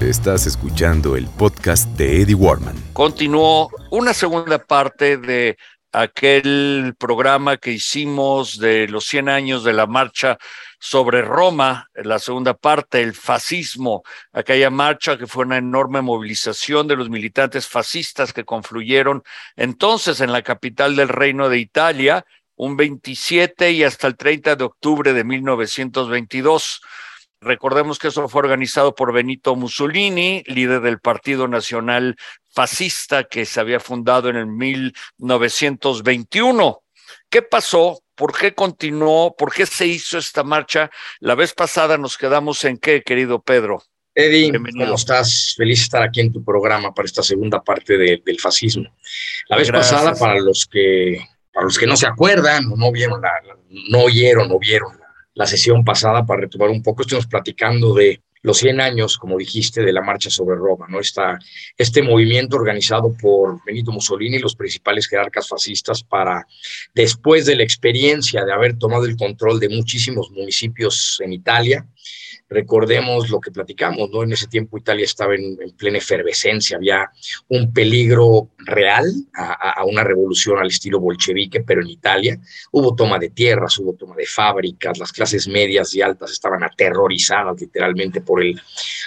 Estás escuchando el podcast de Eddie Warman. Continuó una segunda parte de aquel programa que hicimos de los 100 años de la marcha sobre Roma, la segunda parte, el fascismo, aquella marcha que fue una enorme movilización de los militantes fascistas que confluyeron entonces en la capital del Reino de Italia, un 27 y hasta el 30 de octubre de 1922. Recordemos que eso fue organizado por Benito Mussolini, líder del Partido Nacional Fascista que se había fundado en el 1921. ¿Qué pasó? ¿Por qué continuó? ¿Por qué se hizo esta marcha? La vez pasada nos quedamos en qué, querido Pedro. Eddie, ¿cómo estás? Feliz de estar aquí en tu programa para esta segunda parte del fascismo. La vez pasada, para los que para los que no se acuerdan o no vieron la, no oyeron o vieron la sesión pasada para retomar un poco, estuvimos platicando de los 100 años, como dijiste, de la marcha sobre Roma, ¿no? Está este movimiento organizado por Benito Mussolini y los principales jerarcas fascistas para, después de la experiencia de haber tomado el control de muchísimos municipios en Italia, Recordemos lo que platicamos, ¿no? En ese tiempo Italia estaba en, plena efervescencia, había un peligro real a, una revolución al estilo bolchevique, pero en Italia hubo toma de tierras, hubo toma de fábricas, las clases medias y altas estaban aterrorizadas literalmente por el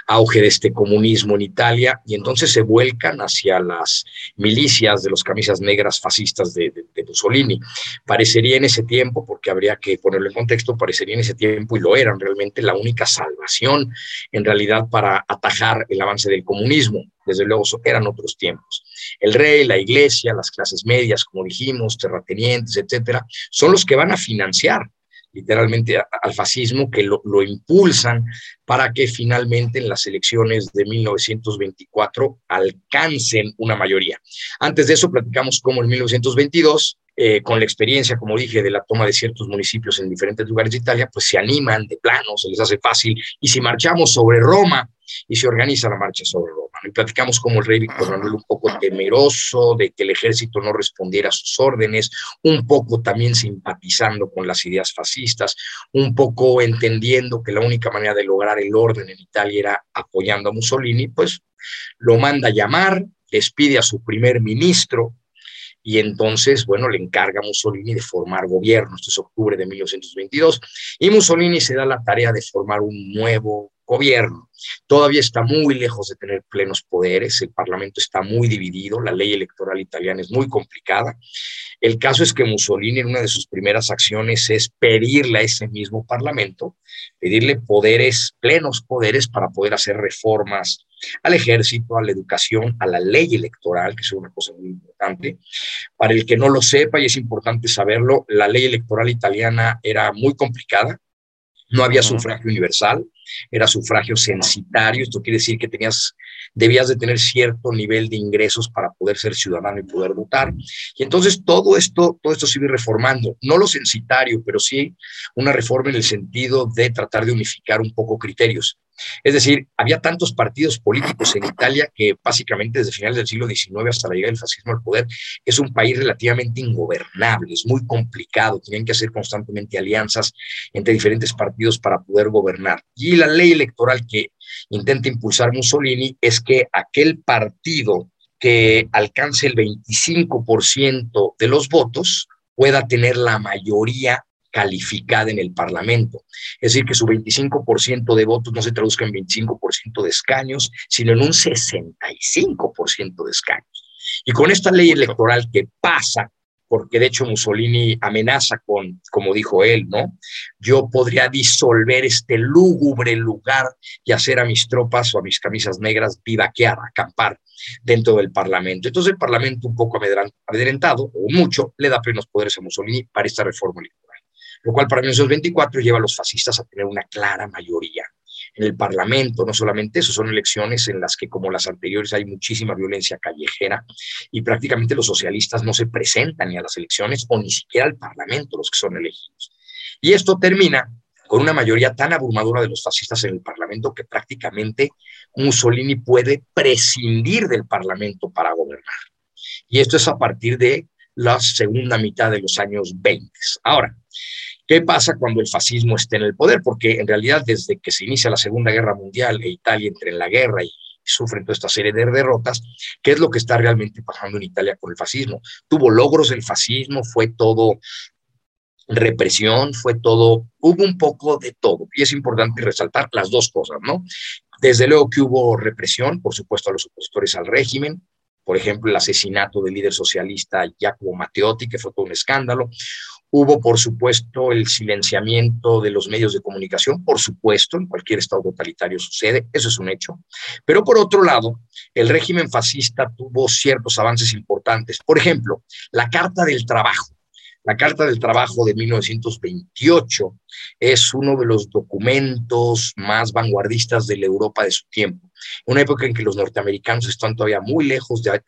auge de este comunismo en Italia y entonces se vuelcan hacia las milicias de los camisas negras fascistas de, Mussolini. Parecería en ese tiempo, porque habría que ponerlo en contexto, parecería en ese tiempo, y lo eran realmente, la única salvación en realidad para atajar el avance del comunismo. Desde luego eran otros tiempos. El rey, la iglesia, las clases medias, como dijimos, terratenientes, etcétera, son los que van a financiar literalmente al fascismo, que lo, lo, impulsan para que finalmente en las elecciones de 1924 alcancen una mayoría. Antes de eso platicamos cómo en 1922 eh, con la experiencia, como dije, de la toma de ciertos municipios en diferentes lugares de Italia, pues se animan de plano, se les hace fácil. Y si marchamos sobre Roma y se organiza la marcha sobre Roma, y platicamos como el rey Víctor Manuel un poco temeroso de que el ejército no respondiera a sus órdenes, un poco también simpatizando con las ideas fascistas, un poco entendiendo que la única manera de lograr el orden en Italia era apoyando a Mussolini, pues lo manda a llamar, despide a su primer ministro, y entonces, bueno, le encarga a Mussolini de formar gobierno. Esto es octubre de 1922, y Mussolini se da la tarea de formar un nuevo gobierno. Todavía está muy lejos de tener plenos poderes, el Parlamento está muy dividido, la ley electoral italiana es muy complicada. El caso es que Mussolini en una de sus primeras acciones es pedirle a ese mismo Parlamento, pedirle poderes, plenos poderes para poder hacer reformas al ejército, a la educación, a la ley electoral, que es una cosa muy importante. Para el que no lo sepa, y es importante saberlo, la ley electoral italiana era muy complicada, no había sufragio universal, era sufragio censitario, esto quiere decir que tenías, debías de tener cierto nivel de ingresos para poder ser ciudadano y poder votar. Y entonces todo esto, todo esto se iba reformando, no lo censitario, pero sí una reforma en el sentido de tratar de unificar un poco criterios. Es decir, había tantos partidos políticos en Italia que básicamente desde finales del siglo XIX hasta la llegada del fascismo al poder es un país relativamente ingobernable, es muy complicado, tienen que hacer constantemente alianzas entre diferentes partidos para poder gobernar. Y la ley electoral que intenta impulsar Mussolini es que aquel partido que alcance el 25% de los votos pueda tener la mayoría calificada en el Parlamento. Es decir, que su 25% de votos no se traduzca en 25% de escaños, sino en un 65% de escaños. Y con esta ley electoral que pasa, porque de hecho Mussolini amenaza con, como dijo él, ¿no? Yo podría disolver este lúgubre lugar y hacer a mis tropas o a mis camisas negras vivaquear, acampar dentro del Parlamento. Entonces el Parlamento, un poco amedrentado, o mucho, le da plenos poderes a Mussolini para esta reforma electoral lo cual para 1924 lleva a los fascistas a tener una clara mayoría en el Parlamento. No solamente eso, son elecciones en las que, como las anteriores, hay muchísima violencia callejera y prácticamente los socialistas no se presentan ni a las elecciones o ni siquiera al Parlamento los que son elegidos. Y esto termina con una mayoría tan abrumadora de los fascistas en el Parlamento que prácticamente Mussolini puede prescindir del Parlamento para gobernar. Y esto es a partir de la segunda mitad de los años 20. Ahora, ¿Qué pasa cuando el fascismo esté en el poder? Porque en realidad desde que se inicia la Segunda Guerra Mundial e Italia entra en la guerra y sufren toda esta serie de derrotas, ¿qué es lo que está realmente pasando en Italia con el fascismo? Tuvo logros el fascismo, fue todo represión, fue todo, hubo un poco de todo. Y es importante resaltar las dos cosas, ¿no? Desde luego que hubo represión, por supuesto, a los opositores al régimen, por ejemplo, el asesinato del líder socialista Giacomo Matteotti, que fue todo un escándalo. Hubo, por supuesto, el silenciamiento de los medios de comunicación, por supuesto, en cualquier estado totalitario sucede, eso es un hecho. Pero por otro lado, el régimen fascista tuvo ciertos avances importantes. Por ejemplo, la Carta del Trabajo. La Carta del Trabajo de 1928 es uno de los documentos más vanguardistas de la Europa de su tiempo una época en que los norteamericanos están todavía muy lejos de,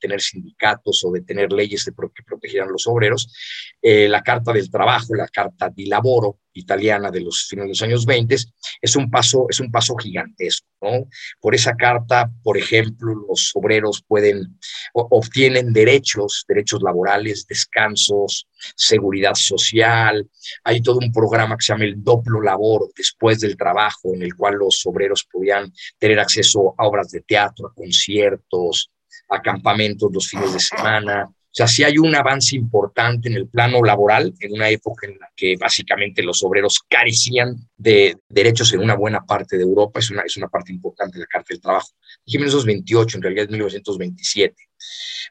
tener sindicatos o de tener leyes que protegieran a los obreros. Eh, la Carta del Trabajo, la Carta di Lavoro italiana de los finales de los años 20, es un paso, es un paso gigantesco. ¿no? Por esa carta, por ejemplo, los obreros pueden, obtienen derechos, derechos laborales, descansos, seguridad social. Hay todo un programa que se llama el Doplo Labor después del trabajo, en el cual los obreros podían tener acceso a obras de teatro, a conciertos, a campamentos los fines de semana. O sea, sí hay un avance importante en el plano laboral, en una época en la que básicamente los obreros carecían de derechos en una buena parte de Europa. Es una, es una parte importante de la Carta del Trabajo. Dije 1928, en realidad es 1927.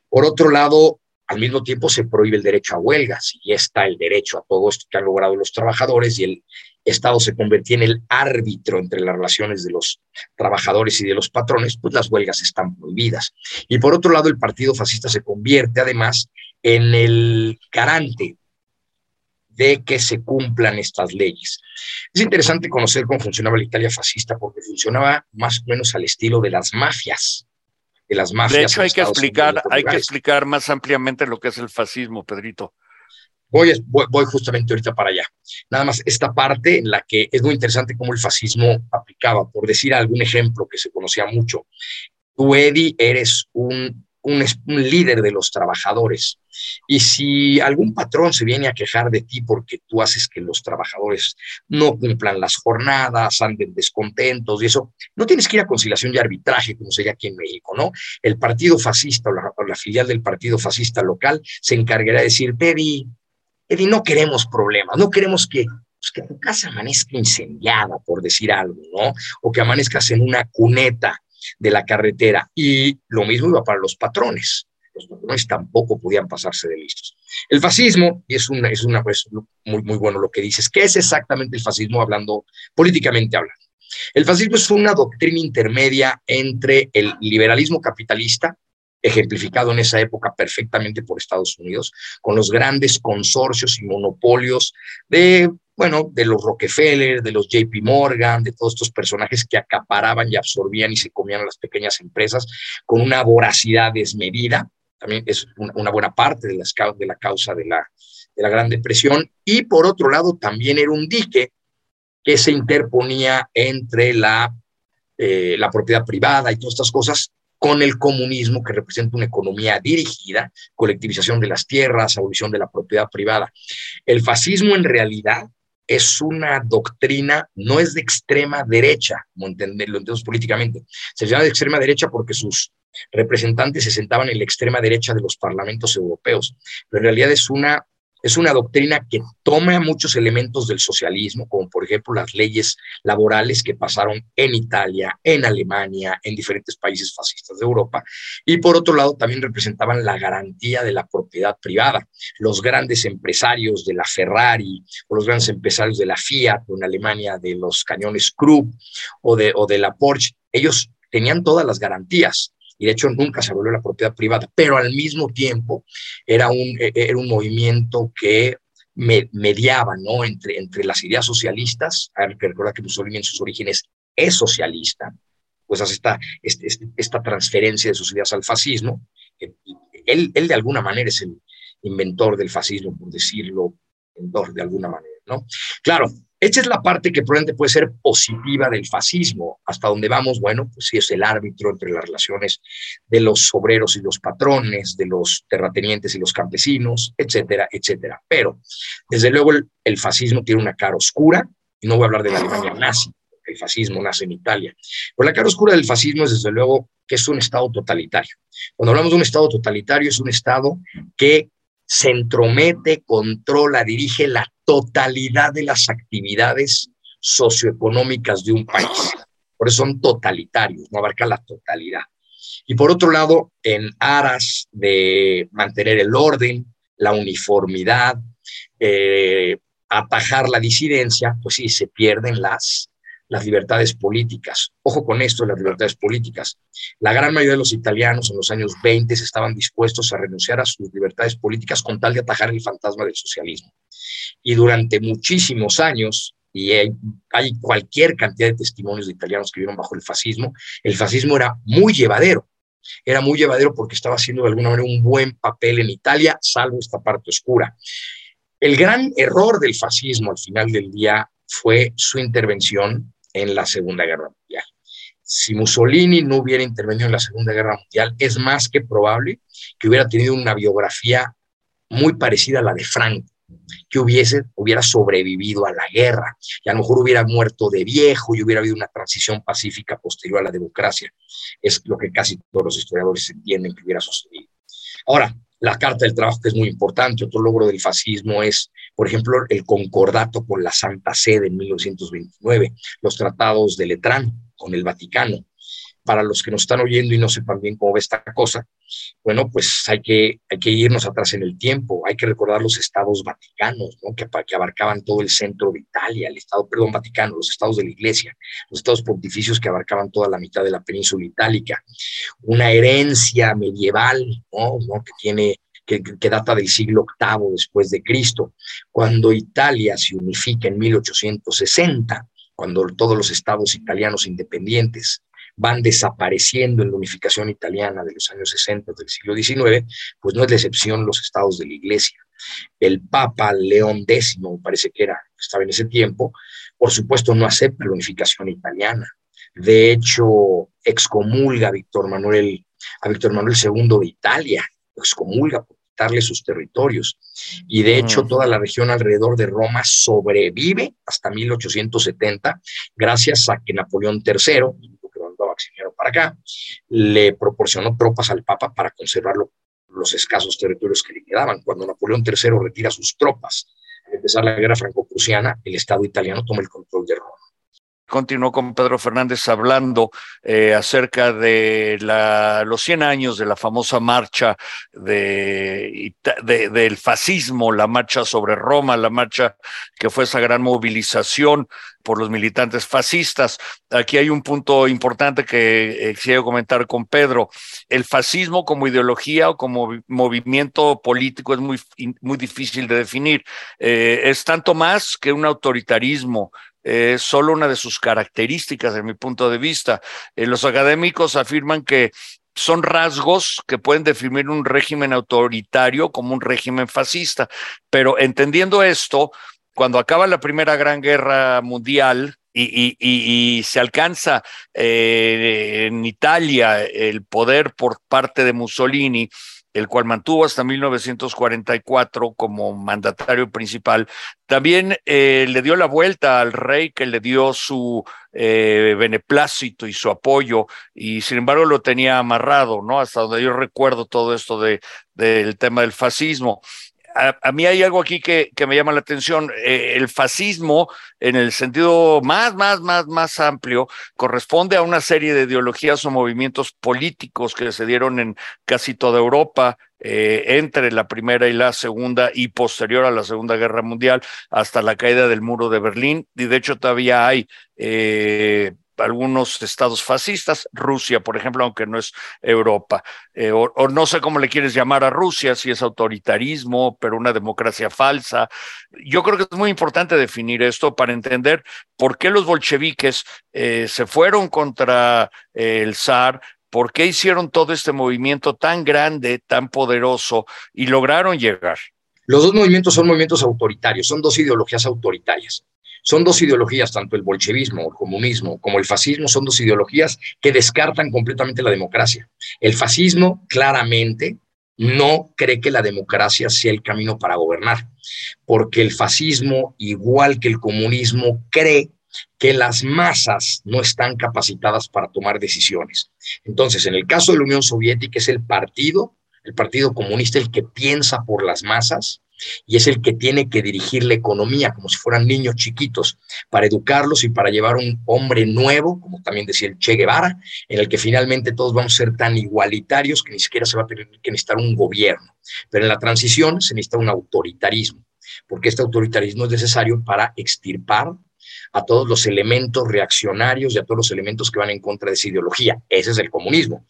Por otro lado, al mismo tiempo se prohíbe el derecho a huelgas y está el derecho a todo esto que han logrado los trabajadores y el Estado se convertía en el árbitro entre las relaciones de los trabajadores y de los patrones, pues las huelgas están prohibidas. Y por otro lado, el Partido Fascista se convierte además en el garante de que se cumplan estas leyes. Es interesante conocer cómo funcionaba la Italia fascista porque funcionaba más o menos al estilo de las mafias de las mafias. De hecho, hay que explicar, hay que explicar más ampliamente lo que es el fascismo, Pedrito. Voy, voy, justamente ahorita para allá. Nada más esta parte en la que es muy interesante cómo el fascismo aplicaba. Por decir algún ejemplo que se conocía mucho, tú, Eddie, eres un un, líder de los trabajadores. Y si algún patrón se viene a quejar de ti porque tú haces que los trabajadores no cumplan las jornadas, anden descontentos y eso, no tienes que ir a conciliación y arbitraje, como sería aquí en México, ¿no? El partido fascista o la, filial del partido fascista local se encargará de decir, Eddie, Eddie, no queremos problemas, no queremos que pues, que tu casa amanezca incendiada, por decir algo, ¿no? O que amanezcas en una cuneta de la carretera. Y lo mismo iba para los patrones. Los patrones tampoco podían pasarse de listos. El fascismo, y es, una, es una, pues, muy, muy bueno lo que dices, ¿qué es exactamente el fascismo hablando, políticamente hablando? El fascismo es una doctrina intermedia entre el liberalismo capitalista, ejemplificado en esa época perfectamente por Estados Unidos, con los grandes consorcios y monopolios de bueno, de los Rockefeller, de los JP Morgan, de todos estos personajes que acaparaban y absorbían y se comían a las pequeñas empresas con una voracidad desmedida. También es una, buena parte de, de la causa de la, Gran Depresión. Y por otro lado, también era un dique que se interponía entre la, eh, la propiedad privada y todas estas cosas con el comunismo, que representa una economía dirigida, colectivización de las tierras, abolición de la propiedad privada. El fascismo en realidad es una doctrina, no es de extrema derecha, como entenderlo entendemos políticamente. Se llama de extrema derecha porque sus representantes se sentaban en la extrema derecha de los parlamentos europeos, pero en realidad es una es una doctrina que toma muchos elementos del socialismo, como por ejemplo las leyes laborales que pasaron en Italia, en Alemania, en diferentes países fascistas de Europa, y por otro lado también representaban la garantía de la propiedad privada. Los grandes empresarios de la Ferrari o los grandes empresarios de la Fiat en Alemania de los cañones Krupp o de, o de la Porsche, ellos tenían todas las garantías y de hecho nunca se volvió la propiedad privada, pero al mismo tiempo era un, e, e, era un movimiento que mediaba ¿no? entre, entre las ideas socialistas, hay que recordar que Mussolini en sus orígenes es socialista, pues hace esta, este, este, esta transferencia de sus ideas al fascismo. Él, él de alguna manera es el inventor del fascismo, por decirlo de alguna manera, ¿no? Claro, esta es la parte que probablemente puede ser positiva del fascismo. Hasta donde vamos, bueno, pues sí es el árbitro entre las relaciones de los obreros y los patrones, de los terratenientes y los campesinos, etcétera, etcétera. Pero, desde luego, el, fascismo tiene una cara oscura, y no voy a hablar de la Alemania nazi, el fascismo nace en Italia. Pero la cara oscura del fascismo es, desde luego, que es un Estado totalitario. Cuando hablamos de un Estado totalitario, es un Estado que se entromete, controla, dirige la totalidad de las actividades socioeconómicas de un país. Por eso son totalitarios, no abarca la totalidad. Y por otro lado, en aras de mantener el orden, la uniformidad, eh, atajar la disidencia, pues sí, se pierden las las libertades políticas. Ojo con esto, las libertades políticas. La gran mayoría de los italianos en los años 20 estaban dispuestos a renunciar a sus libertades políticas con tal de atajar el fantasma del socialismo. Y durante muchísimos años, y hay, hay cualquier cantidad de testimonios de italianos que vivieron bajo el fascismo, el fascismo era muy llevadero. Era muy llevadero porque estaba haciendo de alguna manera un buen papel en Italia, salvo esta parte oscura. El gran error del fascismo al final del día fue su intervención en la Segunda Guerra Mundial. Si Mussolini no hubiera intervenido en la Segunda Guerra Mundial, es más que probable que hubiera tenido una biografía muy parecida a la de Franco, que hubiese, hubiera sobrevivido a la guerra y a lo mejor hubiera muerto de viejo y hubiera habido una transición pacífica posterior a la democracia. Es lo que casi todos los historiadores entienden que hubiera sucedido. Ahora, la Carta del Trabajo, que es muy importante. Otro logro del fascismo es, por ejemplo, el concordato con la Santa Sede en 1929, los tratados de Letrán con el Vaticano. Para los que nos están oyendo y no sepan bien cómo ve esta cosa, bueno, pues hay que, hay que irnos atrás en el tiempo, hay que recordar los estados vaticanos, ¿no? que, que abarcaban todo el centro de Italia, el estado, perdón, Vaticano, los estados de la Iglesia, los estados pontificios que abarcaban toda la mitad de la península itálica, una herencia medieval, ¿no? que tiene data del siglo VIII después de Cristo, cuando Italia se unifica en 1860, cuando todos los estados italianos independientes van desapareciendo en la unificación italiana de los años 60 del siglo XIX, pues no es la excepción los estados de la Iglesia. El Papa León X, parece que era, estaba en ese tiempo, por supuesto no acepta la unificación italiana. De hecho, excomulga a Víctor Manuel, a Víctor Manuel II de Italia, excomulga por quitarle sus territorios. Y de hecho, toda la región alrededor de Roma sobrevive hasta 1870, gracias a que Napoleón III, para acá, le proporcionó tropas al Papa para conservar los escasos territorios que le quedaban. Cuando Napoleón III retira sus tropas, al empezar la guerra franco-prusiana, el Estado italiano toma el control de Roma continuó con Pedro Fernández hablando eh, acerca de los 100 años de la famosa marcha de, del fascismo, la marcha sobre Roma, la marcha que fue esa gran movilización por los militantes fascistas. Aquí hay un punto importante que eh, quisiera comentar con Pedro. El fascismo como ideología o como movimiento político es muy, muy difícil de definir. Eh, es tanto más que un autoritarismo es solo una de sus características, en mi punto de vista. Eh, los académicos afirman que son rasgos que pueden definir un régimen autoritario como un régimen fascista, pero entendiendo esto, cuando acaba la Primera Gran Guerra Mundial, y, se alcanza eh, en Italia el poder por parte de Mussolini, el cual mantuvo hasta 1944 como mandatario principal, también eh, le dio la vuelta al rey que le dio su eh, beneplácito y su apoyo, y sin embargo lo tenía amarrado, ¿no? Hasta donde yo recuerdo todo esto de, del tema del fascismo a, mí hay algo aquí que, que me llama la atención. Eh, el fascismo, en el sentido más, más, más, más amplio, corresponde a una serie de ideologías o movimientos políticos que se dieron en casi toda Europa, eh, entre la primera y la segunda y posterior a la Segunda Guerra Mundial hasta la caída del muro de Berlín. Y de hecho todavía hay eh, algunos estados fascistas, Rusia, por ejemplo, aunque no es Europa, eh, o, no sé cómo le quieres llamar a Rusia, si es autoritarismo, pero una democracia falsa. Yo creo que es muy importante definir esto para entender por qué los bolcheviques eh, se fueron contra eh, el zar, por qué hicieron todo este movimiento tan grande, tan poderoso y lograron llegar. Los dos movimientos son movimientos autoritarios, son dos ideologías autoritarias. Son dos ideologías, tanto el bolchevismo, el comunismo, como el fascismo, son dos ideologías que descartan completamente la democracia. El fascismo claramente no cree que la democracia sea el camino para gobernar, porque el fascismo, igual que el comunismo, cree que las masas no están capacitadas para tomar decisiones. Entonces, en el caso de la Unión Soviética es el partido, el Partido Comunista, el que piensa por las masas y es el que tiene que dirigir la economía como si fueran niños chiquitos para educarlos y para llevar un hombre nuevo, como también decía el Che Guevara, en el que finalmente todos vamos a ser tan igualitarios que ni siquiera se va a tener que necesitar un gobierno. Pero en la transición se necesita un autoritarismo, porque este autoritarismo es necesario para extirpar a todos los elementos reaccionarios y a todos los elementos que van en contra de esa ideología. Ese es el comunismo.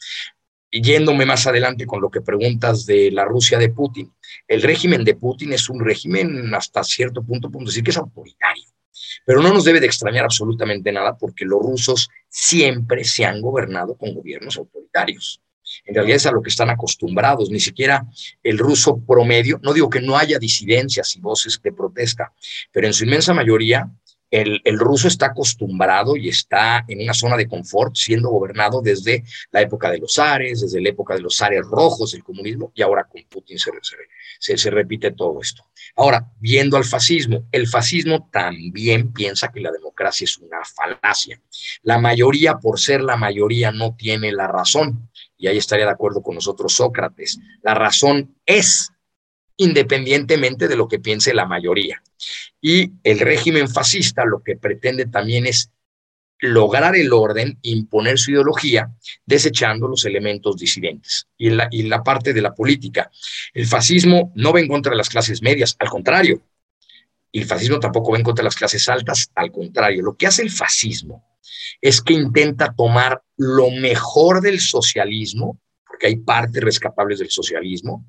Y yéndome más adelante con lo que preguntas de la Rusia de Putin, el régimen de Putin es un régimen hasta cierto punto, punto decir que es autoritario. Pero no nos debe de extrañar absolutamente nada porque los rusos siempre se han gobernado con gobiernos autoritarios. En realidad es a lo que están acostumbrados, ni siquiera el ruso promedio, no digo que no haya disidencias y voces de protesta, pero en su inmensa mayoría el, ruso está acostumbrado y está en una zona de confort, siendo gobernado desde la época de los zares, desde la época de los zares rojos del comunismo, y ahora con Putin se, se, se, repite todo esto. Ahora, viendo al fascismo, el fascismo también piensa que la democracia es una falacia. La mayoría, por ser la mayoría, no tiene la razón. Y ahí estaría de acuerdo con nosotros Sócrates. La razón es independientemente de lo que piense la mayoría. Y el régimen fascista lo que pretende también es lograr el orden, imponer su ideología, desechando los elementos disidentes. Y y la parte de la política, el fascismo no va en contra de las clases medias, al contrario. Y el fascismo tampoco va en contra de las clases altas, al contrario. Lo que hace el fascismo es que intenta tomar lo mejor del socialismo, porque hay partes rescapables del socialismo,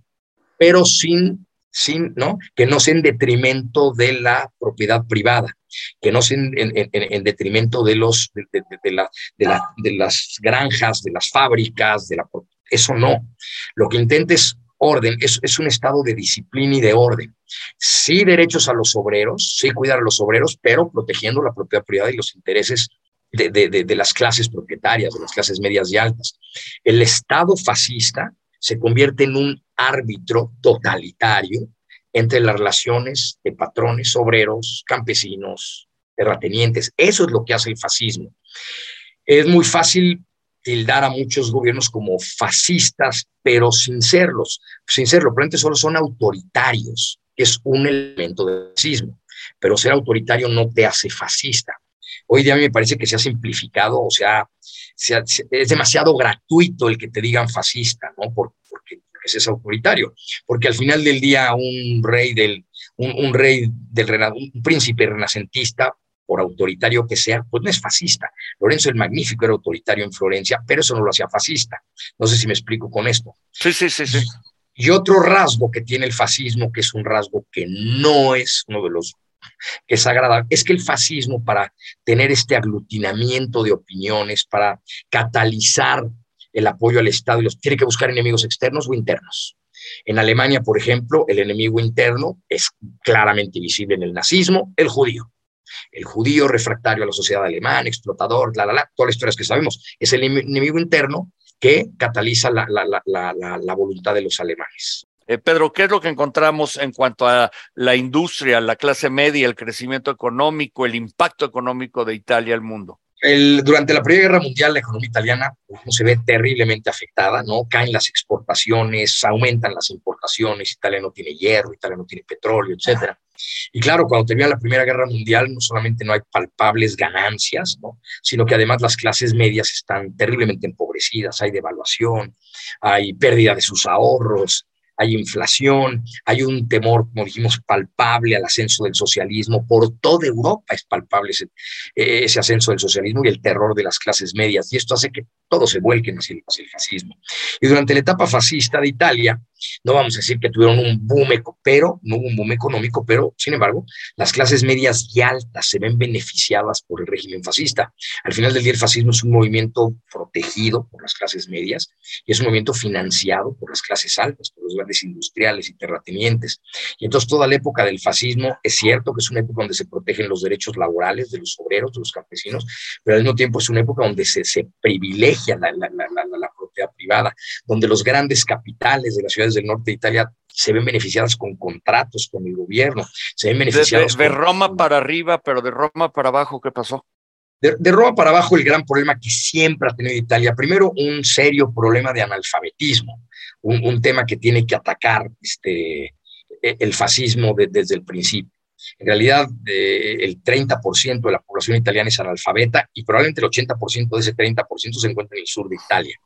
pero sin sin, ¿no? Que no sea en detrimento de la propiedad privada, que no sea en, detrimento de, los, de, la, de, las granjas, de las fábricas, de la, eso no. Lo que intenta es orden, es, es, un estado de disciplina y de orden. Sí derechos a los obreros, sí cuidar a los obreros, pero protegiendo la propiedad privada y los intereses de, de, las clases propietarias, de las clases medias y altas. El Estado fascista se convierte en un árbitro totalitario entre las relaciones de patrones, obreros, campesinos, terratenientes. Eso es lo que hace el fascismo. Es muy fácil tildar a muchos gobiernos como fascistas, pero sin serlos, sin serlo, probablemente solo son autoritarios, que es un elemento del fascismo, pero ser autoritario no te hace fascista. Hoy día a mí me parece que se ha simplificado, o sea, es demasiado gratuito el que te digan fascista, ¿no? porque, es autoritario, porque al final del día un rey del, un, rey del, un príncipe renacentista, por autoritario que sea, pues no es fascista. Lorenzo el Magnífico era autoritario en Florencia, pero eso no lo hacía fascista. No sé si me explico con esto. Sí, sí, sí, sí. Y otro rasgo que tiene el fascismo, que es un rasgo que no es uno de los que es agradable, es que el fascismo para tener este aglutinamiento de opiniones, para catalizar el apoyo al Estado, y los, tiene que buscar enemigos externos o internos. En Alemania, por ejemplo, el enemigo interno es claramente visible en el nazismo, el judío. El judío refractario a la sociedad alemana, explotador, la, la, la, todas las historias que sabemos, es el enemigo interno que cataliza la, la voluntad de los alemanes. Eh, Pedro, ¿qué es lo que encontramos en cuanto a la industria, la clase media, el crecimiento económico, el impacto económico de Italia al mundo? Durante la Primera Guerra Mundial, la economía italiana pues, se ve terriblemente afectada, ¿no? Caen las exportaciones, aumentan las importaciones, Italia no tiene hierro, Italia no tiene petróleo, etcétera. Y claro, cuando termina la Primera Guerra Mundial, no solamente no hay palpables ganancias, ¿no? sino que además las clases medias están terriblemente empobrecidas, hay devaluación, hay pérdida de sus ahorros, hay inflación, hay un temor, como dijimos, palpable al ascenso del socialismo. Por toda Europa es palpable ese, ese ascenso del socialismo y el terror de las clases medias. Y esto hace que todo se vuelque hacia el, hacia el fascismo. Y durante la etapa fascista de Italia, no vamos a decir que tuvieron un boom, pero no hubo un boom económico, pero sin embargo, las clases medias y altas se ven beneficiadas por el régimen fascista. Al final del día, el fascismo es un movimiento protegido por las clases medias y es un movimiento financiado por las clases altas, por los grandes industriales y terratenientes. Y entonces toda la época del fascismo es cierto que es una época donde se protegen los derechos laborales de los obreros, de los campesinos, pero al mismo tiempo es una época donde se, privilegia la, la, la, propiedad privada, donde los grandes capitales de las ciudades del norte de Italia se ven beneficiadas con contratos con el gobierno, se ven beneficiados. De, de, de Roma para arriba, pero de Roma para abajo, ¿qué pasó? De, de, Roma para abajo, el gran problema que siempre ha tenido Italia, primero un serio problema de analfabetismo, un, un tema que tiene que atacar este, el fascismo de, desde el principio. En realidad, eh, el 30% de la población italiana es analfabeta y probablemente el 80% de ese 30% se encuentra en el sur de Italia.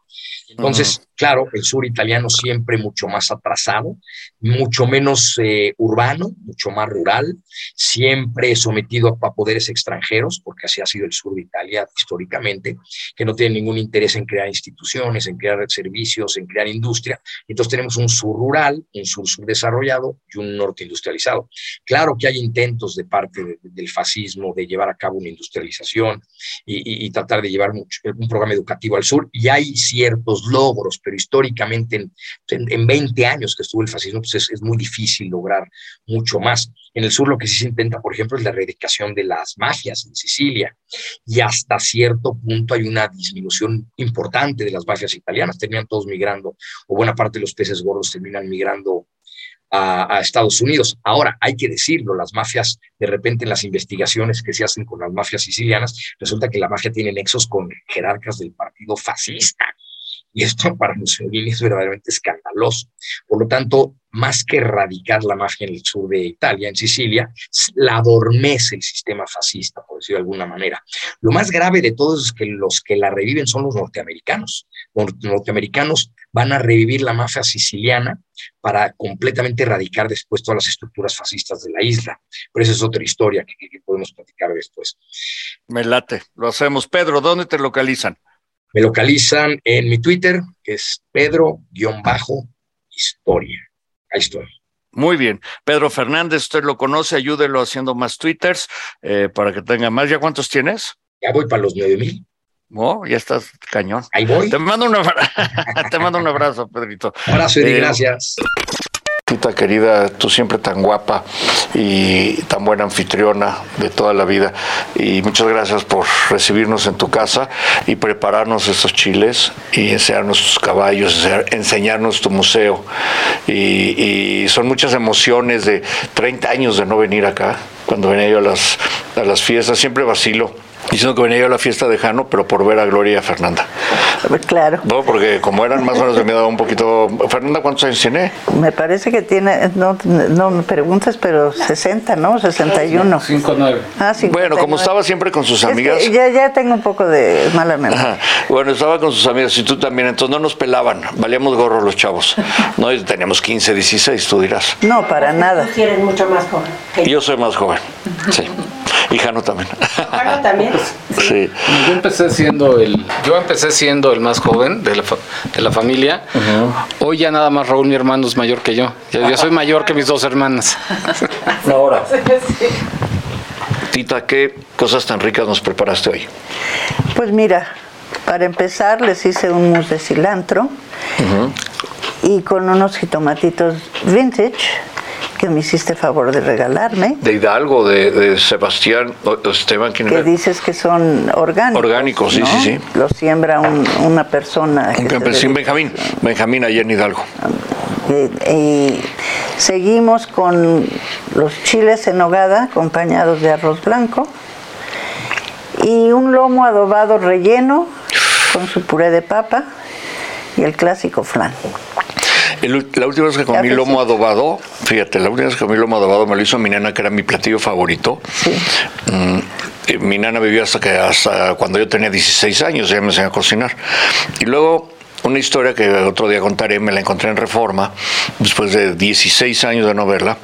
Entonces, uh -huh. claro, el sur italiano siempre mucho más atrasado, mucho menos eh, urbano, mucho más rural, siempre sometido a, a, poderes extranjeros, porque así ha sido el sur de Italia históricamente, que no tiene ningún interés en crear instituciones, en crear servicios, en crear industria. Entonces tenemos un sur rural, un sur subdesarrollado y un norte industrializado. Claro que hay intentos de parte de, de, del fascismo de llevar a cabo una industrialización y, tratar de llevar mucho, un programa educativo al sur, y hay ciertos logros, pero históricamente en, en, en 20 años que estuvo el fascismo, pues es, es, muy difícil lograr mucho más. En el sur lo que sí se intenta, por ejemplo, es la erradicación de las mafias en Sicilia, y hasta cierto punto hay una disminución importante de las mafias italianas, terminan todos migrando, o buena parte de los peces gordos terminan migrando a, a, Estados Unidos. Ahora, hay que decirlo, las mafias, de repente en las investigaciones que se hacen con las mafias sicilianas, resulta que la mafia tiene nexos con jerarcas del partido fascista. Y esto para Mussolini es verdaderamente escandaloso. Por lo tanto, más que erradicar la mafia en el sur de Italia, en Sicilia, la adormece el sistema fascista, por decirlo de alguna manera. Lo más grave de todo es que los que la reviven son los norteamericanos. Los norteamericanos van a revivir la mafia siciliana para completamente erradicar después todas las estructuras fascistas de la isla. Pero esa es otra historia que, que podemos platicar después. Me late, lo hacemos. Pedro, ¿dónde te localizan? Me localizan en mi Twitter, que es Pedro-Historia. Ahí estoy. Muy bien. Pedro Fernández, usted lo conoce, ayúdelo haciendo más twitters eh, para que tenga más. ¿Ya cuántos tienes? Ya voy para los nueve mil. No, ya estás cañón. Ahí voy. Te mando un abrazo, te mando un abrazo Pedrito. Abrazo, y eh, gracias. Querida, tú siempre tan guapa y tan buena anfitriona de toda la vida. Y muchas gracias por recibirnos en tu casa y prepararnos estos chiles y enseñarnos tus caballos, enseñarnos tu museo. Y, y, son muchas emociones de 30 años de no venir acá. Cuando venía yo a las, a las fiestas, siempre vacilo diciendo que venía yo a la fiesta de Jano, pero por ver a Gloria y a Fernanda. Claro. No, porque como eran más o menos de mi edad un poquito... Fernanda, ¿cuántos años tiene? Me parece que tiene, no, no me preguntas, pero 60, ¿no? 61. 59. Ah, 59. Bueno, como estaba siempre con sus amigas... Es que ya, ya tengo un poco de mala memoria. Bueno, estaba con sus amigas y tú también, entonces no nos pelaban, valíamos gorro los chavos. No, y teníamos 15, 16, tú dirás. No, para nada. Tú eres mucho más joven. Yo soy más joven, sí. Y Jano también. Jano también. Sí. Yo empecé siendo el, yo empecé siendo el más joven de la, de la familia. Uh -huh. Hoy ya nada más Raúl, mi hermano, es mayor que yo. Yo, yo soy mayor que mis dos hermanas. Ahora. Sí. Tita, ¿qué cosas tan ricas nos preparaste hoy? Pues mira, para empezar les hice un mousse de cilantro uh -huh. y con unos jitomatitos vintage que me hiciste favor de regalarme. De Hidalgo, de, de Sebastián, Esteban, ¿quién Que dices que son orgánicos. Orgánicos, sí, ¿no? sí, sí. Los siembra un, una persona. Un campesino, Benjamín, Benjamín, allá en Hidalgo. Y, y, seguimos con los chiles en nogada acompañados de arroz blanco y un lomo adobado relleno con su puré de papa y el clásico flan. El, la última vez que comí lomo adobado, fíjate, la última vez que comí lomo adobado me lo hizo mi nana, que era mi platillo favorito. Sí. Mm, mi nana vivió hasta que hasta cuando yo tenía 16 años, ella me enseñó a cocinar. Y luego una historia que otro día contaré, me la encontré en Reforma, después de 16 años de no verla,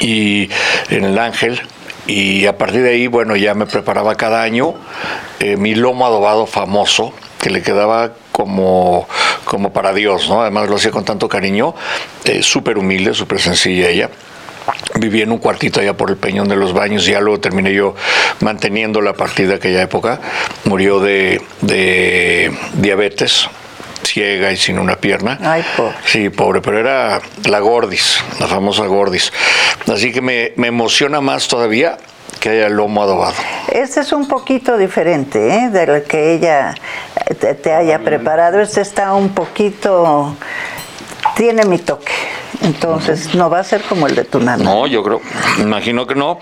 y en el Ángel, y a partir de ahí, bueno, ya me preparaba cada año eh, mi lomo adobado famoso, que le quedaba como, como para Dios, ¿no? Además lo hacía con tanto cariño, eh, súper humilde, súper sencilla ella. viví en un cuartito allá por el Peñón de los Baños, ya luego terminé yo manteniendo a partir de aquella época. Murió de, de diabetes, ciega y sin una pierna. Ay, pobre. Sí, pobre, pero era la Gordis, la famosa Gordis. Así que me, me emociona más todavía que haya lomo adobado. Este es un poquito diferente ¿eh? de lo que ella te, te haya preparado. Este está un poquito, tiene mi toque. Entonces no va a ser como el de tu nana. No, yo creo, imagino que no,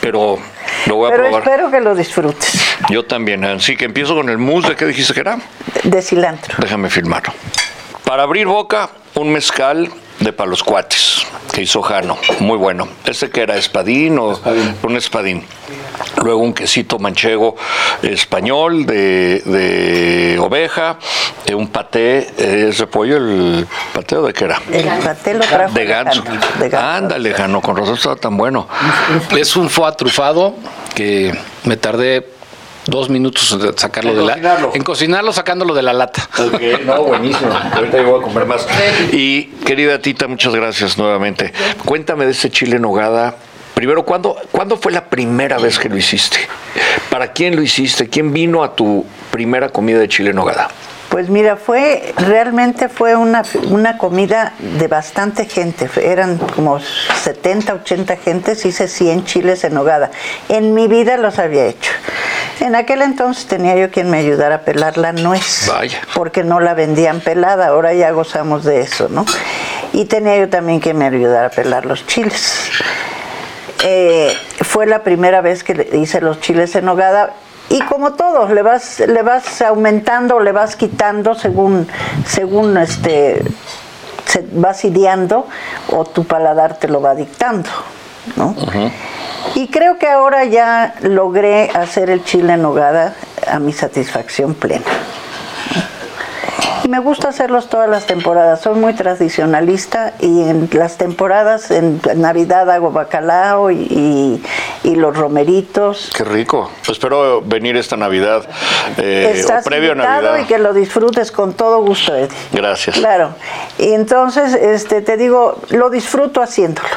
pero lo voy a Pero probar. espero que lo disfrutes. Yo también, así que empiezo con el mousse, ¿de qué dijiste que era? De cilantro. Déjame filmarlo. Para abrir boca, un mezcal de palos cuates que hizo Jano, muy bueno. Este que era espadín o un espadín. Luego un quesito manchego español de, de oveja, un paté, eh, ¿es de pollo el pateo de qué era? El paté lo trajo De ganso. De ganso. Ándale, Jano, con razón estaba tan bueno. Es un foie trufado que me tardé dos minutos en sacarlo En de la. cocinarlo. En cocinarlo sacándolo de la lata. Ok, no, buenísimo. Ahorita yo voy a comer más. Y querida Tita, muchas gracias nuevamente. Cuéntame de este chile en nogada. Primero, ¿cuándo, ¿cuándo fue la primera vez que lo hiciste? ¿Para quién lo hiciste? ¿Quién vino a tu primera comida de chile en nogada? Pues mira, fue realmente fue una, una comida de bastante gente. Eran como 70, 80 gentes, hice 100 chiles en nogada. En mi vida los había hecho. En aquel entonces tenía yo quien me ayudara a pelar la nuez. Vaya. Porque no la vendían pelada, ahora ya gozamos de eso, ¿no? Y tenía yo también quien me ayudara a pelar los chiles. Eh, fue la primera vez que le hice los chiles en nogada y como todo le vas le vas aumentando le vas quitando según según este se vas ideando o tu paladar te lo va dictando ¿no? y creo que ahora ya logré hacer el chile en nogada a mi satisfacción plena me gusta hacerlos todas las temporadas. Soy muy tradicionalista y en las temporadas, en Navidad hago bacalao y, y- y los romeritos. Qué rico. Espero venir esta Navidad eh, o previo a Navidad. y que lo disfrutes con todo gusto, Eddie. Gracias. Claro. Y entonces, este, te digo, lo disfruto haciéndolo.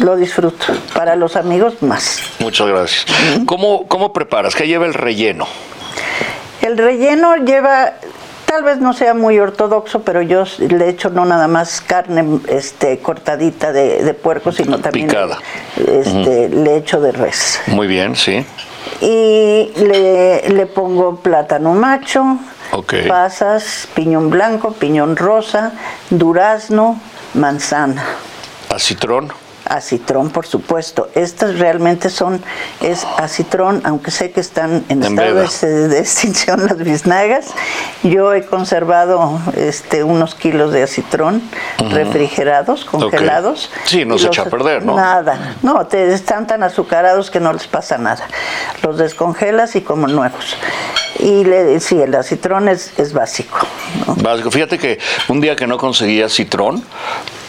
Lo disfruto. Para los amigos más. Muchas gracias. ¿Cómo, ¿Cómo preparas? ¿Qué lleva el relleno? El relleno lleva, tal vez no sea muy ortodoxo, pero yo le echo no nada más carne este, cortadita de, de puerco, sino también Picada. este, le echo de res. Muy bien, sí. Y le, le pongo plátano macho, pasas, piñón blanco, piñón rosa, durazno, manzana. Acitrón. Acitrón, por supuesto. Estas realmente son, es acitrón, aunque sé que están en, En estado de, de extinción las biznagas. Yo he conservado este, unos kilos de acitrón refrigerados, congelados. Sí, no se los- echa a perder, ¿no? Nada, no, te, están tan azucarados que no les pasa nada. Los descongelas y como nuevos. Y le, sí, el acitrón es, es básico. ¿no? Básico. Fíjate que un día que no conseguía citrón,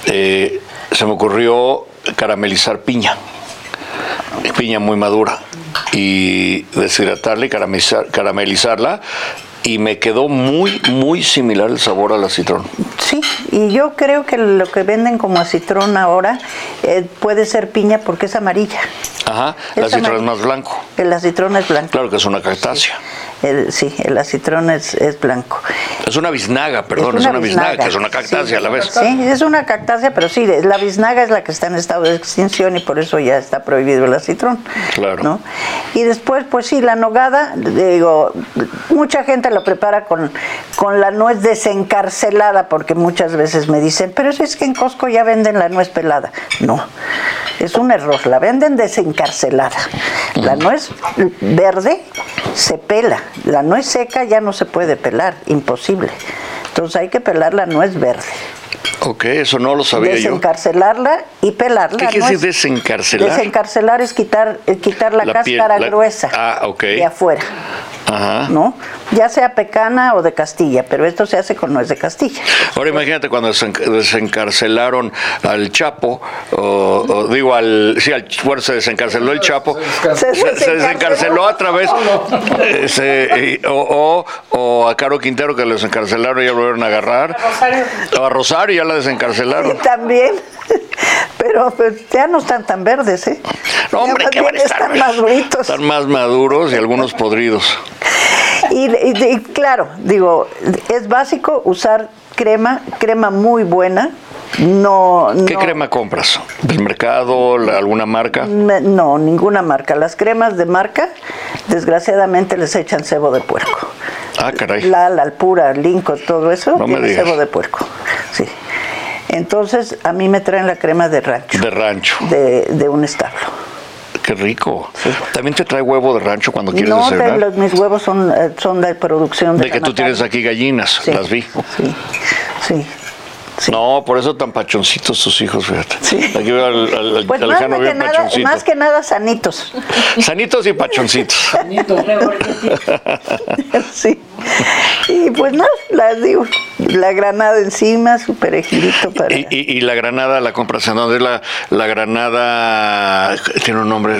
eh, se me ocurrió caramelizar piña. Piña muy madura. Y deshidratarla y caramelizar- caramelizarla. Y me quedó muy, muy similar el sabor al acitrón. Sí, y yo creo que lo que venden como acitrón ahora eh, puede ser piña porque es amarilla. Ajá. El Es acitrón es más blanco. El acitrón es blanco. Claro que es una cactácea. El- sí, el acitrón es, es blanco. Es una biznaga, perdón, es una, biznaga, que es una cactácea a la vez. Sí, es una cactácea, pero sí, es- la biznaga es la que está en estado de extinción y por eso ya está prohibido el acitrón. Claro. ¿no? Y después, pues sí, la nogada, digo, mucha gente lo prepara con, con la nuez desencarcelada, porque muchas veces me dicen, pero si es que en Costco ya venden la nuez pelada. No, es un error, la venden desencarcelada. La nuez verde se pela, la nuez seca ya no se puede pelar, imposible. Entonces hay que pelar la nuez verde, Ok, eso no lo sabía yo. desencarcelarla y pelarla. ¿Qué quiere desencarcelar? Desencarcelar es quitar, quitar la, La piel, cáscara la- gruesa Ah, de afuera, Ajá. ¿no? Ya sea pecana o de Castilla, pero esto se hace con nuez de Castilla. Ahora imagínate cuando desen- desencarcelaron al Chapo, o, o digo al, sí, al, bueno, se desencarceló el Chapo, Se se, se desencarceló a través, se- y- o, o- o a Caro Quintero que lo desencarcelaron y ya lo volvieron a agarrar, o a Rosario ya la desencarcelaron. también, Pero pues, ya no están tan verdes, ¿eh? No, hombre, Ya que más van a bien estar están maduritos. Están más maduros y algunos podridos. Y, y- y claro, digo, es básico usar crema, crema muy buena. No, ¿Qué no- crema compras? ¿Del mercado? la- ¿Alguna marca? me- No, ninguna marca. Las cremas de marca, desgraciadamente les echan cebo de puerco. Ah, caray. La, la Alpura, Linco, todo eso No me tiene digas. cebo de puerco. Sí. Entonces, a mí me traen la crema de rancho, De rancho. de, de un establo. Qué rico. ¿También te trae huevo de rancho cuando quieres No, desayunar? de los- mis huevos son, eh, son de producción de De que tú tienes aquí gallinas, Sí, las vi. Sí, sí. sí. No, por eso tan pachoncitos tus hijos, fíjate. Sí. Aquí veo al, al, al Pues más Alejandro que, bien nada, pachoncito. más que nada sanitos. Sanitos y pachoncitos. sí. Y pues nada, las digo, la granada encima, su perejilito para... Y, y- y la granada la compras en donde la, la granada tiene un nombre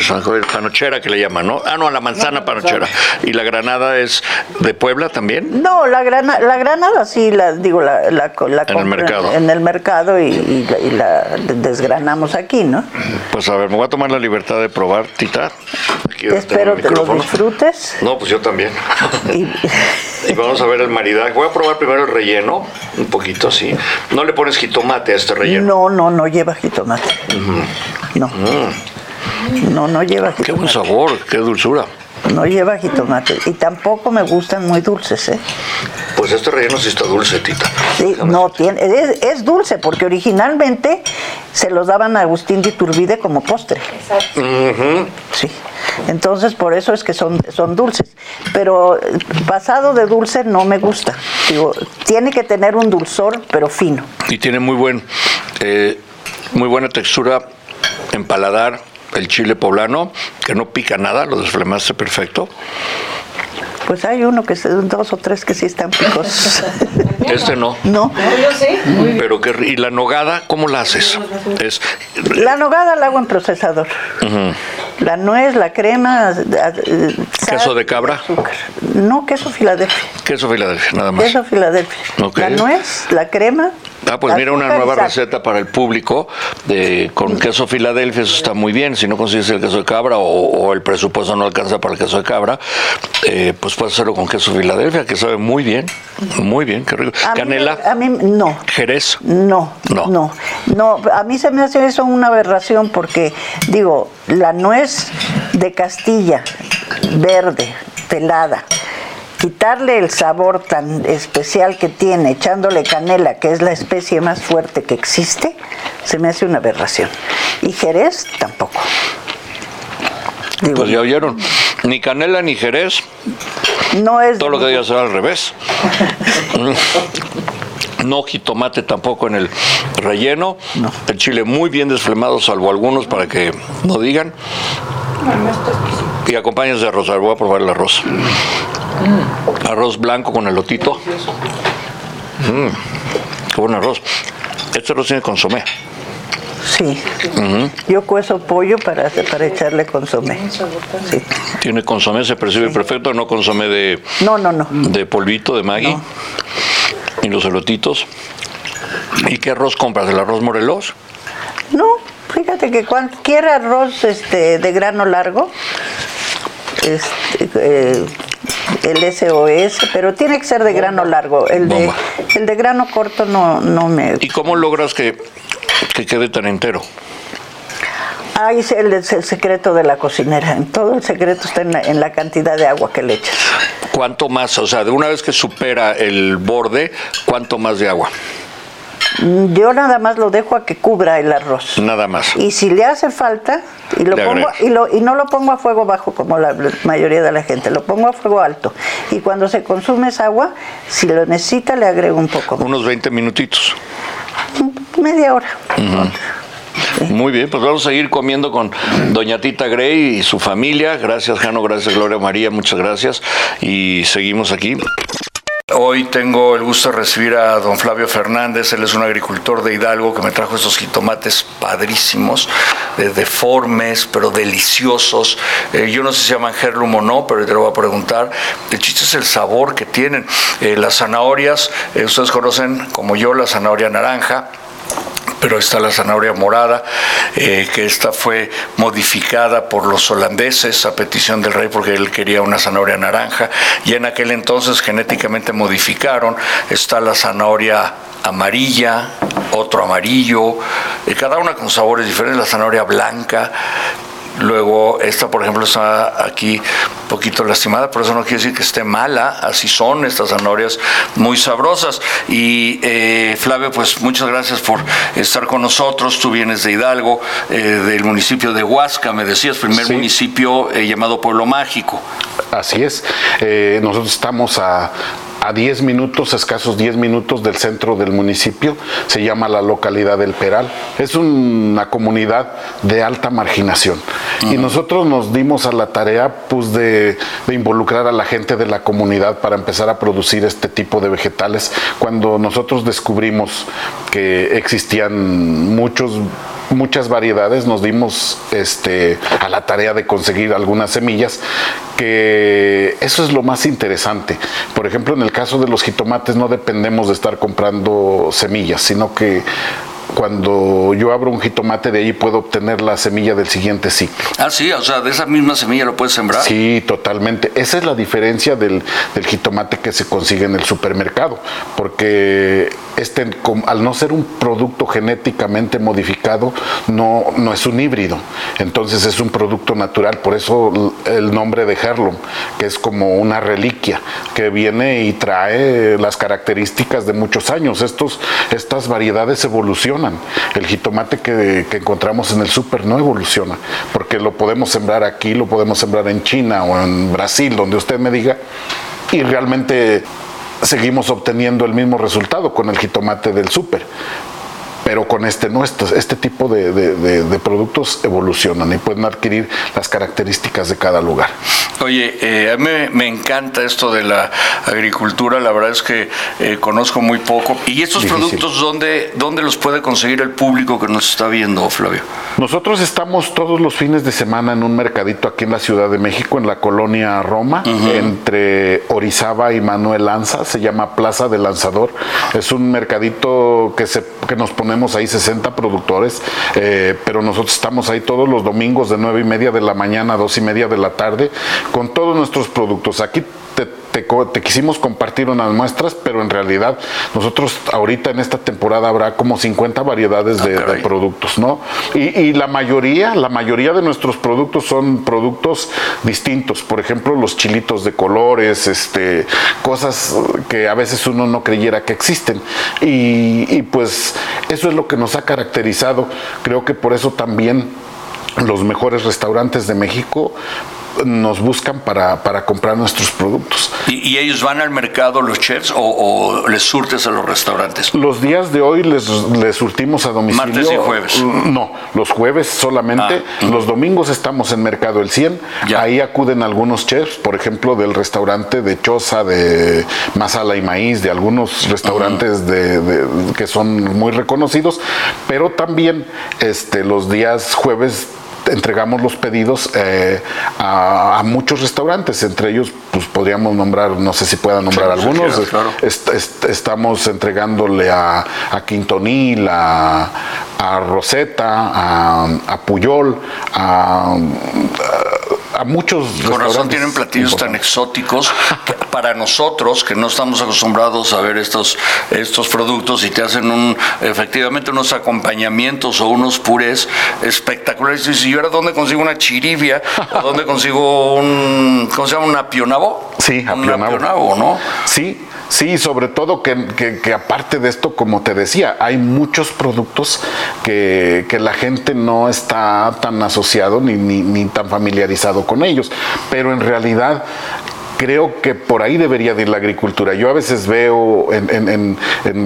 panochera que le llaman, ¿no? Ah, no, la manzana panochera. Y la granada es de Puebla también. No, la grana, la granada sí, la digo, la, la, la En el mercado. En, el mercado y, y la, y la desgranamos aquí, ¿no? Pues a ver, me voy a tomar la libertad de probar, Tita. Aquí Espero que lo disfrutes. No, pues yo también. Y, Y vamos a ver el maridaje. Voy a probar primero el relleno, un poquito así. No le pones jitomate a este relleno. no, no, no lleva jitomate. No. No, no lleva Mm. Qué buen jitomate. sabor, qué dulzura. No lleva jitomate. Y tampoco me gustan muy dulces, ¿eh? Pues este relleno sí está dulce, Tita. Sí, no tiene, es, es dulce porque originalmente se los daban a Agustín de Iturbide como postre. Ujú. Sí. Entonces por eso es que son, son dulces. Pero pasado de dulce no me gusta. Digo, tiene que tener un dulzor, pero fino. Y tiene muy buen, eh, muy buena textura en paladar el chile poblano, que no pica nada, lo desflemaste perfecto. Pues hay uno que se- dos o tres que sí están picosos. Este no. no. Yo sí. Pero que y la nogada, ¿cómo la haces? Es La nogada la hago en procesador. La nuez, la crema, eh, sal, queso de cabra, azúcar. No, queso Filadelfia. queso Filadelfia, nada más. Queso Filadelfia. La nuez, la crema. Ah, pues mira, una nueva receta para el público de, con queso Filadelfia, eso está muy bien. Si no consigues el queso de cabra o, o el presupuesto no alcanza para el queso de cabra, eh, pues puedes hacerlo con queso Filadelfia, que sabe muy bien, muy bien, qué rico. A mí me- Canela, a mí no. Jerez, No, No. no, no, A mí se me hace eso una aberración porque, digo, la nuez de Castilla, verde, pelada, quitarle el sabor tan especial que tiene, echándole canela, que es la especie más fuerte que existe, se me hace una aberración. Y Jerez tampoco. Digo, pues ya oyeron, ni canela ni Jerez, no es todo lo que digas será al revés. No jitomate tampoco en el relleno. El chile muy bien desflemado, salvo algunos para que no digan. Y acompañas de arroz. Voy a probar el arroz. Arroz blanco con elotito. Mm, qué buen arroz. Este arroz tiene consomé. Sí. Yo cuezo pollo para, para echarle consomé. Sí. Tiene consomé, se percibe perfecto, no consomé de, No, no, no. de polvito de Maggi. Y los elotitos. ¿Y qué arroz compras? ¿El arroz Morelos? No, fíjate que cualquier arroz este, de grano largo, este, eh, el SOS, pero tiene que ser de grano largo. El de, el de grano corto no, no me... ¿Y cómo logras que, que quede tan entero? Ahí es el, es el secreto de la cocinera. Todo el secreto está en la, en la cantidad de agua que le echas. ¿Cuánto más? O sea, de una vez que supera el borde, ¿cuánto más de agua? Mm, Yo nada más lo dejo a que cubra el arroz. Nada más. Y si le hace falta, y, lo pongo, y, lo, y no lo pongo a fuego bajo como la mayoría de la gente, lo pongo a fuego alto. Y cuando se consume esa agua, si lo necesita, le agrego un poco, Unos 20 minutitos. media hora. Muy bien, pues vamos a seguir comiendo con Doña Tita Grey y su familia. Gracias, Jano, gracias, Gloria María, muchas gracias. Y seguimos aquí. Hoy tengo el gusto de recibir a don Flavio Fernández, él es un agricultor de Hidalgo que me trajo estos jitomates padrísimos, deformes, pero deliciosos. Eh, yo no sé si se llaman Herlum o no, pero te lo voy a preguntar. El chiste es el sabor que tienen. Eh, las zanahorias, eh, ustedes conocen como yo la zanahoria naranja, pero está la zanahoria morada, eh, que esta fue modificada por los holandeses a petición del rey porque él quería una zanahoria naranja, y en aquel entonces genéticamente modificaron, está la zanahoria amarilla, otro amarillo, eh, cada una con sabores diferentes, la zanahoria blanca, Luego, esta, por ejemplo, está aquí un poquito lastimada, pero eso no quiere decir que esté mala, así son estas zanahorias muy sabrosas. Y eh, Flavio, pues muchas gracias por estar con nosotros. Tú vienes de Hidalgo, eh, del municipio de Huasca, me decías, primer municipio eh, llamado Pueblo Mágico. Así es. nosotros estamos a a 10 minutos, escasos 10 minutos del centro del municipio, se llama la localidad del Peral. Es una comunidad de alta marginación. Y nosotros nos dimos a la tarea pues, de, de, involucrar a la gente de la comunidad para empezar a producir este tipo de vegetales. Cuando nosotros descubrimos que existían muchos muchas variedades, nos dimos este, a la tarea de conseguir algunas semillas, que eso es lo más interesante. Por ejemplo, en el caso de los jitomates no dependemos de estar comprando semillas, sino que cuando yo abro un jitomate de ahí puedo obtener la semilla del siguiente ciclo. Ah, sí, o sea, de esa misma semilla lo puedes sembrar. Sí, totalmente. Esa es la diferencia del, del jitomate que se consigue en el supermercado, porque este, al no ser un producto genéticamente modificado, no, no es un híbrido. Entonces es un producto natural, por eso el nombre de Herlum, que es como una reliquia que viene y trae las características de muchos años. Estos, estas variedades evolucionan. El jitomate que, que encontramos en el súper no evoluciona, porque lo podemos sembrar aquí, lo podemos sembrar en China o en Brasil, donde usted me diga, y realmente seguimos obteniendo el mismo resultado con el jitomate del súper pero con este no, este, tipo de, productos evolucionan y pueden adquirir las características de cada lugar. Oye, eh, a mí me encanta esto de la agricultura, la verdad es que eh, conozco muy poco. ¿Y estos productos dónde, dónde los puede conseguir el público que nos está viendo, Flavio? Nosotros estamos todos los fines de semana en un mercadito aquí en la Ciudad de México, en la colonia Roma, entre Orizaba y Manuel Lanza, se llama Plaza del Lanzador. Es un mercadito que, se, que nos ponemos ahí 60 productores, eh, pero nosotros estamos ahí todos los domingos de 9 y media de la mañana a 2 y media de la tarde con todos nuestros productos. Aquí te, quisimos compartir unas muestras, pero en realidad nosotros ahorita en esta temporada habrá como 50 variedades de, ah, productos, ¿no? Y, la mayoría, la mayoría de nuestros productos son productos distintos. Por ejemplo, los chilitos de colores, este, cosas que a veces uno no creyera que existen. Y, y pues eso es lo que nos ha caracterizado. Creo que por eso también los mejores restaurantes de México nos buscan para, para comprar nuestros productos. ¿Y, ellos van al mercado, los chefs, o, les surtes a los restaurantes? Los días de hoy les, les surtimos a domicilio. ¿Martes y jueves? Mm, no, los jueves solamente. Ah, los domingos estamos en Mercado El 100. Ahí acuden algunos chefs, por ejemplo, del restaurante de Choza, de Masala y Maíz, de algunos restaurantes de, que son muy reconocidos, pero también este, los días jueves entregamos los pedidos eh, a, muchos restaurantes, entre ellos pues podríamos nombrar, no sé si puedan nombrar algunos, estamos entregándole a, a Quintonil, a, a Rosetta, a, Puyol, a, a muchos Con razón tienen platillos tan exóticos para nosotros que no estamos acostumbrados a ver estos, estos productos y te hacen un, efectivamente unos acompañamientos o unos purés espectaculares. Y si yo ahora dónde consigo una chiribia o dónde consigo un, ¿cómo se llama? Un apionabo. Sí, apionabo. ¿no? Sí, Sí, sobre todo que, que, aparte de esto, como te decía, hay muchos productos que, que la gente no está tan asociado ni, ni, ni, tan familiarizado con ellos, pero en realidad creo que por ahí debería de ir la agricultura. Yo a veces veo en,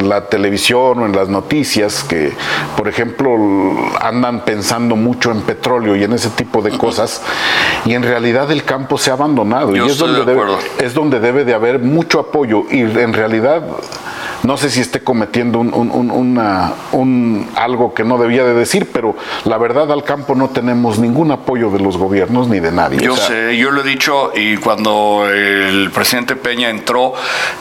la televisión o en las noticias que, por ejemplo, andan pensando mucho en petróleo y en ese tipo de cosas, y en realidad el campo se ha abandonado y es donde, debe, es donde debe de haber mucho apoyo y en realidad No sé si esté cometiendo un, una, un, algo que no debía de decir, pero la verdad al campo no tenemos ningún apoyo de los gobiernos ni de nadie. Yo sé, yo lo he dicho y cuando el presidente Peña entró,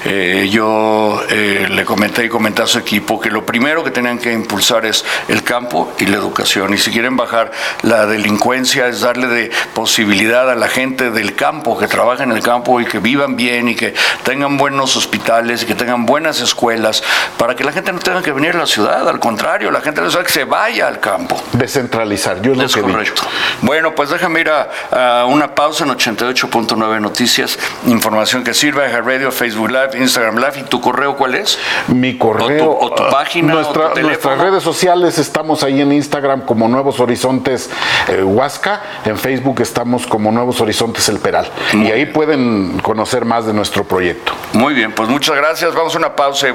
eh, yo eh, le comenté y comenté a su equipo que lo primero que tenían que impulsar es el campo y la educación. Y si quieren bajar la delincuencia es darle de posibilidad a la gente del campo que trabaja en el campo y que vivan bien y que tengan buenos hospitales y que tengan buenas escuelas para que la gente no tenga que venir a la ciudad. Al contrario, la gente que se vaya al campo. Descentralizar, yo lo es que correcto. Bueno, pues déjame ir a, una pausa en 88.9 Noticias, información que sirva, Radio, Facebook Live, Instagram Live. ¿Y tu correo cuál es? Mi correo. O tu, página. Nuestra, nuestras redes sociales estamos ahí en Instagram como Nuevos Horizontes eh, Huasca, en Facebook estamos como Nuevos Horizontes El Peral. y ahí pueden conocer más de nuestro proyecto. Muy bien, pues muchas gracias. Vamos a una pausa y